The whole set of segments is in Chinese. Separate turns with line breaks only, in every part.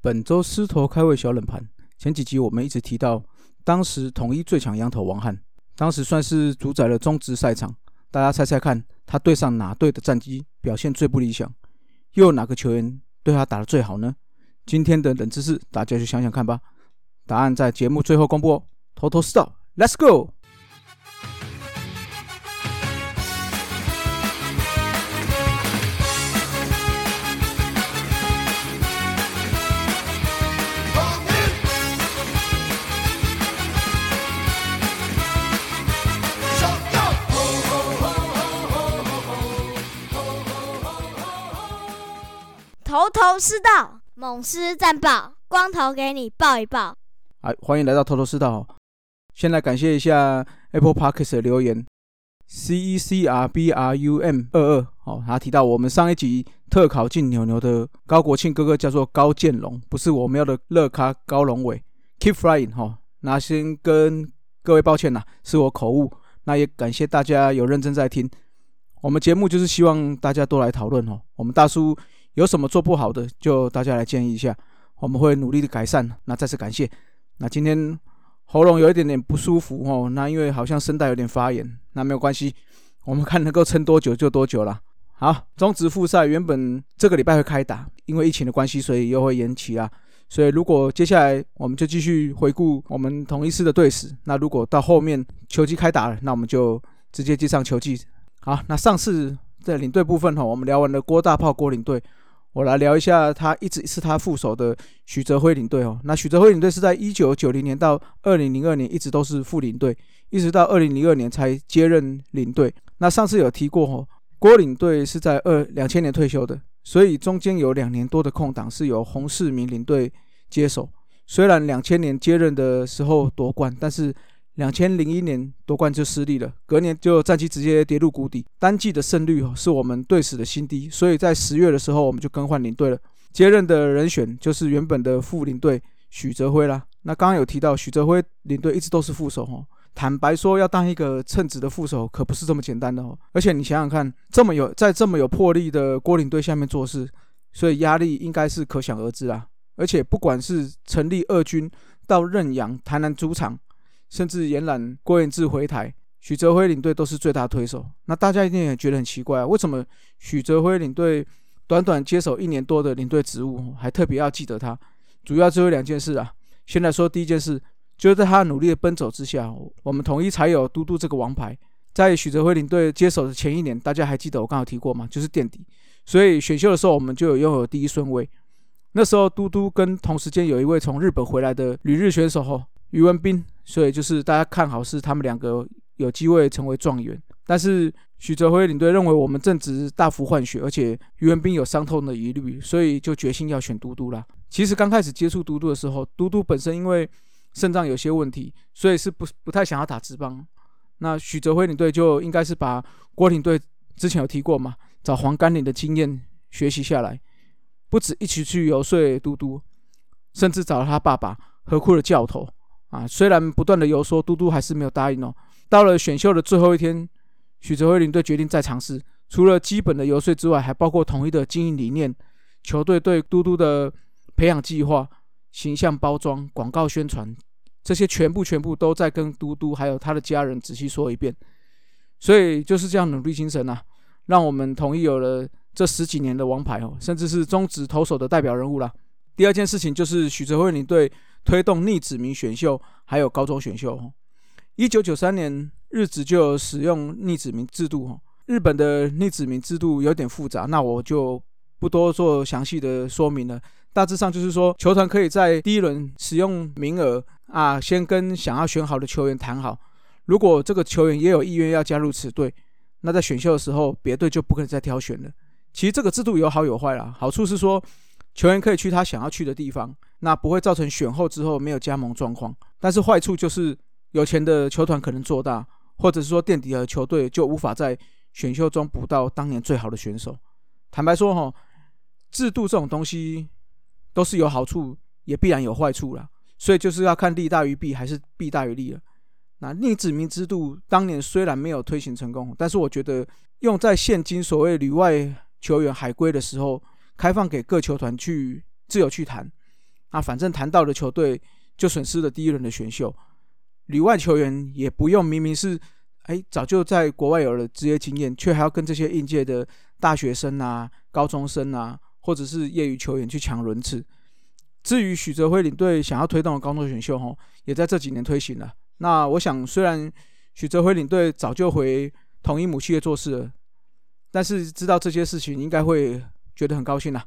本周狮头开胃小冷盘，前几集我们一直提到，当时统一最强羊头王翰，当时算是主宰了中职赛场。大家猜猜看，他对上哪队的战绩表现最不理想？又有哪个球员对他打得最好呢？今天的冷知识，大家去想想看吧。答案在节目最后公布哦。头头是道，Let's go！
头头是道，猛狮战报，光头给你报一报。
哎，欢迎来到头头是道。先来感谢一下 Apple Podcast 的留言，C E C R B R U M 二二哦，他提到我们上一集特考进牛牛的高国庆哥哥叫做高建龙，不是我们要的乐咖高龙伟，Keep flying 哈。那先跟各位抱歉呐，是我口误。那也感谢大家有认真在听，我们节目就是希望大家多来讨论哦。我们大叔。有什么做不好的，就大家来建议一下，我们会努力的改善。那再次感谢。那今天喉咙有一点点不舒服哦，那因为好像声带有点发炎，那没有关系，我们看能够撑多久就多久了。好，中职复赛原本这个礼拜会开打，因为疫情的关系，所以又会延期啦。所以如果接下来我们就继续回顾我们同一次的队史，那如果到后面球季开打了，那我们就直接接上球季。好，那上次在领队部分哈，我们聊完了郭大炮郭领队。我来聊一下，他一直是他副手的许哲辉领队哦。那许哲辉领队是在一九九零年到二零零二年一直都是副领队，一直到二零零二年才接任领队。那上次有提过哦，郭领队是在二两千年退休的，所以中间有两年多的空档是由洪世明领队接手。虽然两千年接任的时候夺冠，但是。两千零一年夺冠就失利了，隔年就战绩直接跌入谷底，单季的胜率是我们队史的新低，所以在十月的时候我们就更换领队了，接任的人选就是原本的副领队许哲辉啦。那刚刚有提到许哲辉领队一直都是副手哦，坦白说要当一个称职的副手可不是这么简单的哦，而且你想想看，这么有在这么有魄力的郭领队下面做事，所以压力应该是可想而知啊。而且不管是成立二军到认养台南主场。甚至延揽郭彦志回台，许哲辉领队都是最大推手。那大家一定也觉得很奇怪啊，为什么许哲辉领队短短接手一年多的领队职务，还特别要记得他？主要只有两件事啊。先来说第一件事，就是在他努力的奔走之下，我们统一才有嘟嘟这个王牌。在许哲辉领队接手的前一年，大家还记得我刚好提过吗？就是垫底，所以选秀的时候我们就有拥有第一顺位。那时候嘟嘟跟同时间有一位从日本回来的旅日选手吼余文斌。所以就是大家看好是他们两个有机会成为状元，但是许哲辉领队认为我们正值大幅换血，而且于文斌有伤痛的疑虑，所以就决心要选嘟嘟啦。其实刚开始接触嘟嘟的时候，嘟嘟本身因为肾脏有些问题，所以是不不太想要打直棒。那许哲辉领队就应该是把郭领队之前有提过嘛，找黄甘岭的经验学习下来，不止一起去游说嘟嘟，甚至找了他爸爸何库的教头。啊，虽然不断的游说，嘟嘟还是没有答应哦。到了选秀的最后一天，许哲辉领队决定再尝试，除了基本的游说之外，还包括统一的经营理念、球队对嘟嘟的培养计划、形象包装、广告宣传，这些全部全部都在跟嘟嘟还有他的家人仔细说一遍。所以就是这样努力精神啊，让我们统一有了这十几年的王牌哦，甚至是中职投手的代表人物啦。第二件事情就是许哲辉领队。推动逆子名选秀，还有高中选秀。一九九三年，日子就使用逆子名制度。日本的逆子名制度有点复杂，那我就不多做详细的说明了。大致上就是说，球团可以在第一轮使用名额啊，先跟想要选好的球员谈好。如果这个球员也有意愿要加入此队，那在选秀的时候，别队就不可以再挑选了。其实这个制度有好有坏啦。好处是说，球员可以去他想要去的地方。那不会造成选后之后没有加盟状况，但是坏处就是有钱的球团可能做大，或者是说垫底的球队就无法在选秀中补到当年最好的选手。坦白说哈，制度这种东西都是有好处，也必然有坏处啦。所以就是要看利大于弊还是弊大于利了。那逆指名制度当年虽然没有推行成功，但是我觉得用在现今所谓旅外球员海归的时候，开放给各球团去自由去谈。那反正谈到的球队就损失了第一轮的选秀，里外球员也不用明明是哎早就在国外有了职业经验，却还要跟这些应届的大学生啊、高中生啊，或者是业余球员去抢轮次。至于许哲辉领队想要推动的高中选秀，吼，也在这几年推行了。那我想，虽然许哲辉领队早就回统一母企业做事了，但是知道这些事情，应该会觉得很高兴啦。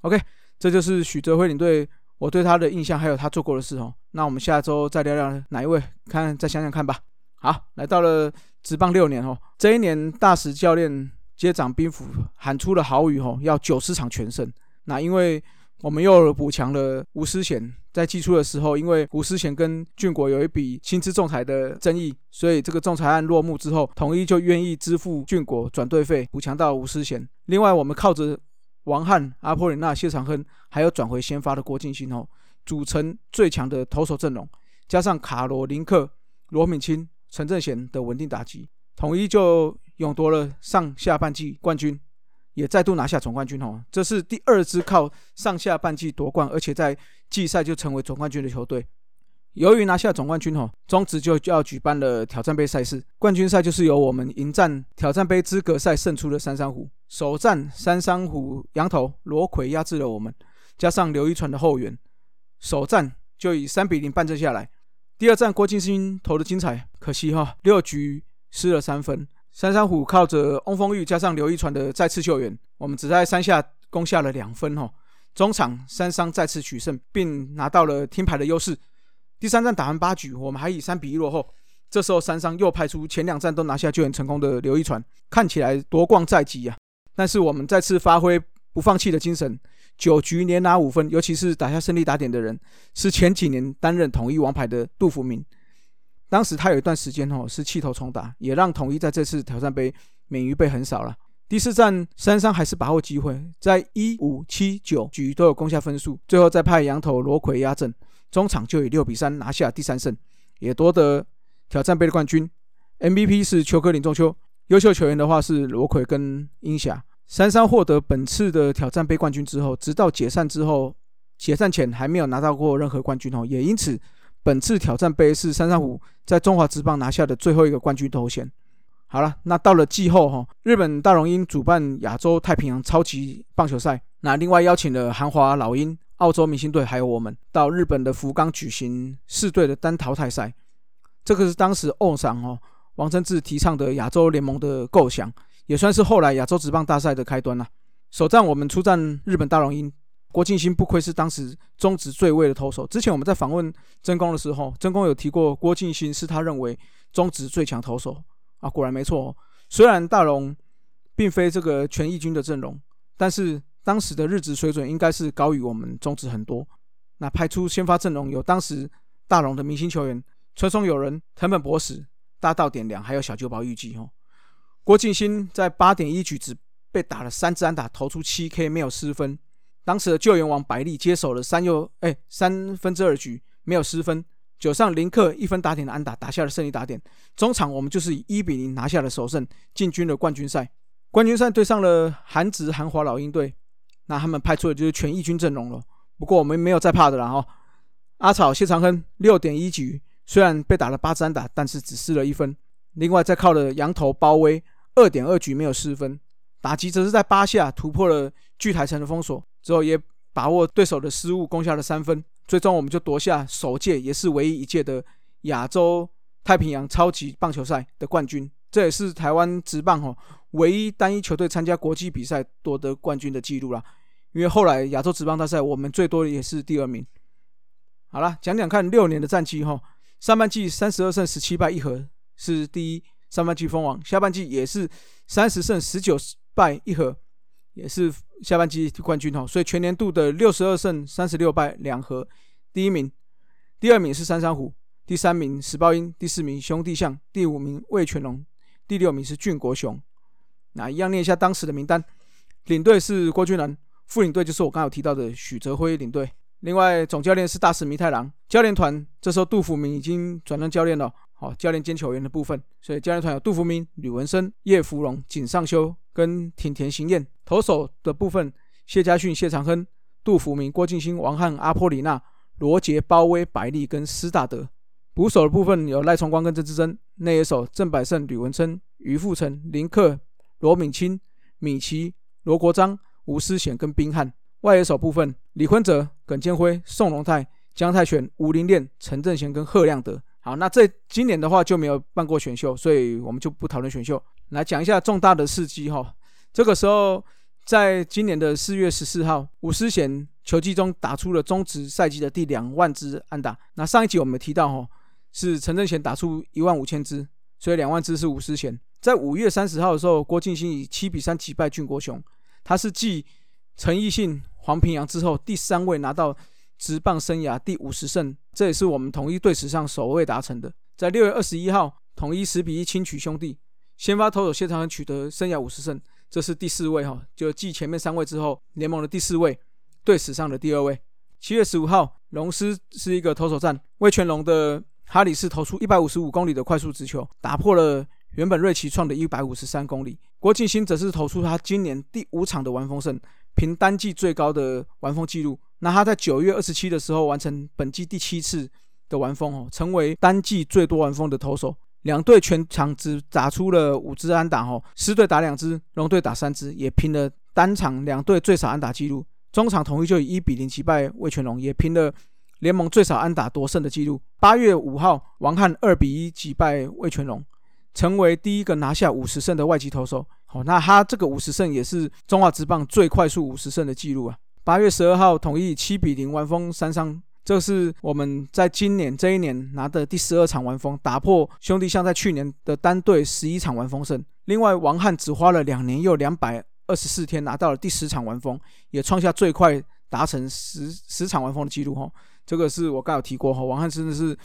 OK，这就是许哲辉领队我对他的印象，还有他做过的事哦。那我们下周再聊聊哪一位，看再想想看吧。好，来到了职棒六年哦，这一年大石教练接掌兵符，喊出了豪语哦，要九十场全胜。那因为我们又补强了吴思贤，在季初的时候，因为吴思贤跟俊国有一笔薪资仲裁的争议，所以这个仲裁案落幕之后，统一就愿意支付俊国转队费，补强到吴思贤。另外，我们靠着王翰、阿波里纳、谢长亨，还有转回先发的郭敬新哦，组成最强的投手阵容，加上卡罗林克、罗敏清、陈正贤的稳定打击，统一就勇夺了上下半季冠军。也再度拿下总冠军哦，这是第二支靠上下半季夺冠，而且在季赛就成为总冠军的球队。由于拿下总冠军哦，中职就要举办了挑战杯赛事，冠军赛就是由我们迎战挑战杯资格赛胜出的三山虎。首战三山虎羊头罗奎压制了我们，加上刘一传的后援，首战就以三比零半阵下来。第二战郭敬新投的精彩，可惜哈六局失了三分。三山虎靠着翁丰玉加上刘一传的再次救援，我们只在三下攻下了两分哦。中场三商再次取胜，并拿到了听牌的优势。第三战打完八局，我们还以三比一落后。这时候三商又派出前两战都拿下救援成功的刘一传，看起来夺冠在即啊。但是我们再次发挥不放弃的精神，九局连拿五分，尤其是打下胜利打点的人是前几年担任统一王牌的杜福明。当时他有一段时间哦是气头重打，也让统一在这次挑战杯免于被横扫了。第四战三商还是把握机会，在一五七九局都有攻下分数，最后再派羊头罗奎压阵，中场就以六比三拿下第三胜，也夺得挑战杯的冠军。MVP 是邱克林中秋，优秀球员的话是罗奎跟英霞。三三获得本次的挑战杯冠军之后，直到解散之后，解散前还没有拿到过任何冠军哦，也因此。本次挑战杯是三三虎在中华职棒拿下的最后一个冠军头衔。好了，那到了季后哈，日本大荣鹰主办亚洲太平洋超级棒球赛，那另外邀请了韩华老鹰、澳洲明星队还有我们到日本的福冈举行四队的单淘汰赛。这个是当时欧赏哦王贞治提倡的亚洲联盟的构想，也算是后来亚洲职棒大赛的开端了。首战我们出战日本大荣鹰。郭敬新不愧是当时中职最位的投手。之前我们在访问曾公的时候，曾公有提过郭敬新是他认为中职最强投手啊，果然没错。虽然大龙并非这个全义军的阵容，但是当时的日职水准应该是高于我们中职很多。那派出先发阵容有当时大龙的明星球员村松友人、藤本博史、大道点良，还有小久保裕纪哦。郭敬新在八点一局只被打了三支安打，投出七 K，没有失分。当时的救援王百利接手了三又哎三分之二局没有失分，九上林克一分打点的安打打下了胜利打点。中场我们就是以一比零拿下了首胜，进军了冠军赛。冠军赛对上了韩职韩华老鹰队，那他们派出的就是全义军阵容了。不过我们没有再怕的了哈。阿草谢长亨六点一局虽然被打了八支打，但是只失了一分。另外再靠了羊头包威二点二局没有失分，打击则是在八下突破了巨台城的封锁。之后也把握对手的失误，攻下了三分。最终我们就夺下首届也是唯一一届的亚洲太平洋超级棒球赛的冠军。这也是台湾职棒哦唯一单一球队参加国际比赛夺得冠军的记录啦。因为后来亚洲职棒大赛我们最多的也是第二名。好了，讲讲看六年的战绩哈，上半季三十二胜十七败一和是第一，上半季封王；下半季也是三十胜十九败一和。也是下半季冠军哦，所以全年度的六十二胜三十六败两和，第一名，第二名是三山虎，第三名石豹英，第四名兄弟象，第五名魏全龙，第六名是俊国雄。那一样念一下当时的名单，领队是郭俊南，副领队就是我刚有提到的许哲辉领队，另外总教练是大石弥太郎，教练团这时候杜福明已经转任教练了。好，教练兼球员的部分，所以教练团有杜福明、吕文生、叶福荣、井上修跟挺田行彦。投手的部分，谢家训、谢长亨、杜福明、郭敬兴、王翰、阿波里纳、罗杰、包威、百利跟施大德。捕手的部分有赖崇光跟郑志珍，内野手郑百胜、吕文琛、于富成、林克、罗敏清、米奇、罗国章、吴思贤跟宾汉。外野手部分李坤哲、耿建辉、宋龙泰、江泰全、吴林炼、陈正贤跟贺亮德。好，那这今年的话就没有办过选秀，所以我们就不讨论选秀，来讲一下重大的事迹哈。这个时候，在今年的四月十四号，吴思贤球季中打出了中职赛季的第两万支安打。那上一集我们提到哈。是陈正贤打出一万五千支，所以两万支是吴思贤。在五月三十号的时候，郭敬兴以七比三击败俊国雄，他是继陈奕迅、黄平洋之后第三位拿到职棒生涯第五十胜，这也是我们统一队史上首位达成的。在六月二十一号，统一十比一轻取兄弟，先发投手谢长亨取得生涯五十胜，这是第四位哈，就继前面三位之后，联盟的第四位，队史上的第二位。七月十五号，龙狮是一个投手战，魏全龙的。哈里斯投出一百五十五公里的快速直球，打破了原本瑞奇创的一百五十三公里。郭敬兴则是投出他今年第五场的完封胜，凭单季最高的完封纪录。那他在九月二十七的时候完成本季第七次的完封哦，成为单季最多完封的投手。两队全场只打出了五支安打哦，狮队打两支，龙队打三支，也拼了单场两队最少安打纪录。中场统一就以一比零击败魏全龙，也拼了。联盟最少安打夺胜的记录。八月五号，王翰二比一击败魏全龙，成为第一个拿下五十胜的外籍投手。好，那他这个五十胜也是中华职棒最快速五十胜的记录啊。八月十二号，统一七比零完封三商，这是我们在今年这一年拿的第十二场完封，打破兄弟像在去年的单队十一场完封胜。另外，王翰只花了两年又两百二十四天拿到了第十场完封，也创下最快达成十十场完封的记录哈。这个是我刚有提过哈，王翰真的是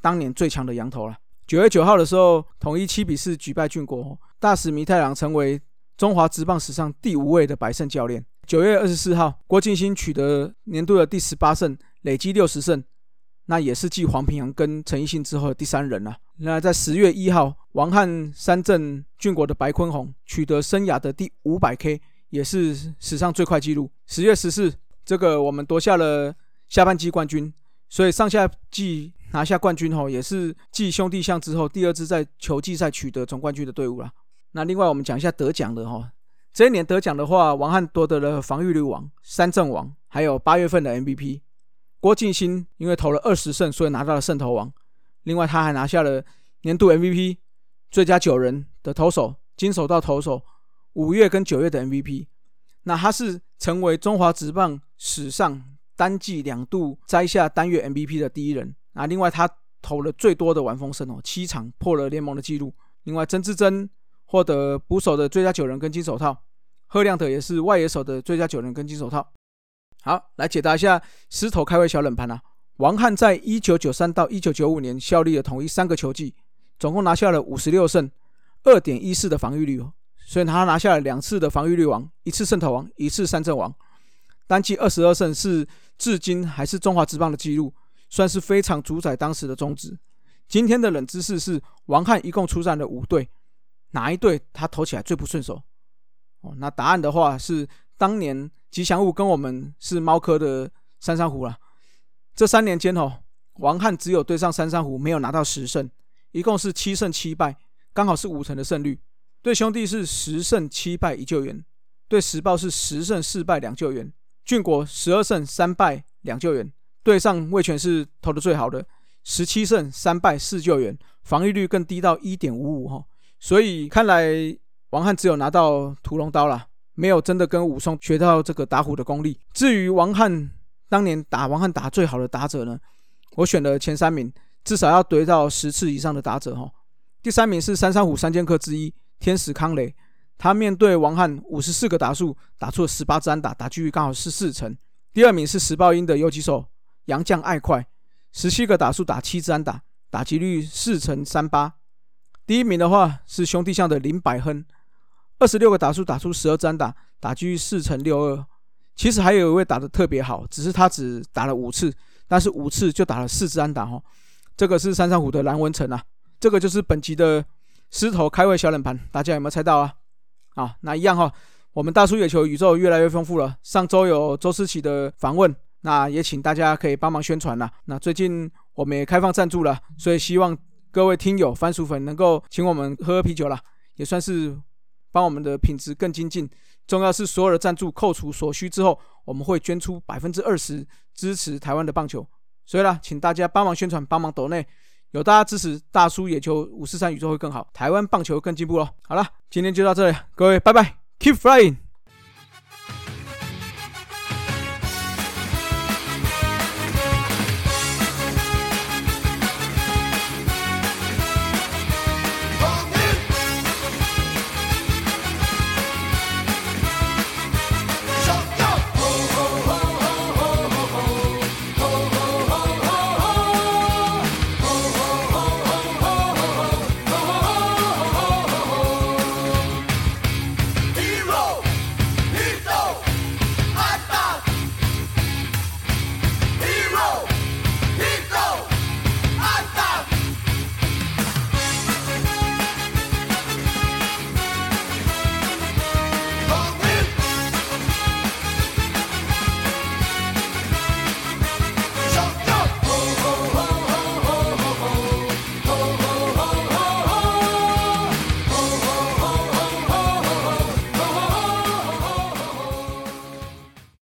当年最强的羊头了。九月九号的时候，统一七比四举败俊国，大使弥太郎成为中华职棒史上第五位的百胜教练。九月二十四号，郭敬兴取得年度的第十八胜，累积六十胜，那也是继黄平洋跟陈奕迅之后的第三人了。那在十月一号，王翰三镇俊国的白坤宏，取得生涯的第五百 K，也是史上最快纪录。十月十四，这个我们夺下了。下半季冠军，所以上下季拿下冠军后，也是继兄弟象之后第二支在球季赛取得总冠军的队伍了。那另外我们讲一下得奖的哈，这一年得奖的话，王翰夺得了防御率王、三振王，还有八月份的 MVP。郭敬兴因为投了二十胜，所以拿到了胜投王。另外他还拿下了年度 MVP、最佳九人的投手、金手套投手、五月跟九月的 MVP。那他是成为中华职棒史上。单季两度摘下单月 MVP 的第一人啊！另外他投了最多的完封胜哦，七场破了联盟的纪录。另外曾志珍获得捕手的最佳九人跟金手套，贺亮德也是外野手的最佳九人跟金手套。好，来解答一下狮头开胃小冷盘啊！王翰在一九九三到一九九五年效力了统一三个球季，总共拿下了五十六胜，二点一四的防御率哦，所以他拿下了两次的防御率王，一次胜投王，一次三振王。单季二十二胜是至今还是中华职棒的纪录，算是非常主宰当时的宗旨。今天的冷知识是，王翰一共出战了五队，哪一队他投起来最不顺手？哦，那答案的话是当年吉祥物跟我们是猫科的三山虎了。这三年间哦，王翰只有对上三山虎没有拿到十胜，一共是七胜七败，刚好是五成的胜率。对兄弟是十胜七败一救援，对时报是十胜四败两救援。俊国十二胜三败两救援，对上魏全是投的最好的，十七胜三败四救援，防御率更低到一点五五哈。所以看来王翰只有拿到屠龙刀了，没有真的跟武松学到这个打虎的功力。至于王翰当年打王翰打最好的打者呢，我选了前三名，至少要得到十次以上的打者哈。第三名是三山虎三剑客之一天使康雷。他面对王翰五十四个打数，打出了十八支安打，打击率刚好是四成。第二名是石豹鹰的游击手杨将爱快，十七个打数打七支安打，打击率四成三八。第一名的话是兄弟象的林百亨，二十六个打数打出十二支安打，打击率四成六二。其实还有一位打的特别好，只是他只打了五次，但是五次就打了四支安打哈。这个是三山虎的蓝文成啊。这个就是本集的狮头开胃小冷盘，大家有没有猜到啊？啊，那一样哈，我们大叔野球宇宙越来越丰富了。上周有周思齐的访问，那也请大家可以帮忙宣传啦。那最近我们也开放赞助了，所以希望各位听友番薯粉能够请我们喝啤酒啦，也算是帮我们的品质更精进。重要是所有的赞助扣除所需之后，我们会捐出百分之二十支持台湾的棒球。所以啦，请大家帮忙宣传，帮忙抖内，有大家支持，大叔野球五四三宇宙会更好，台湾棒球更进步喽。好了，今天就到这里，各位拜拜，Keep flying。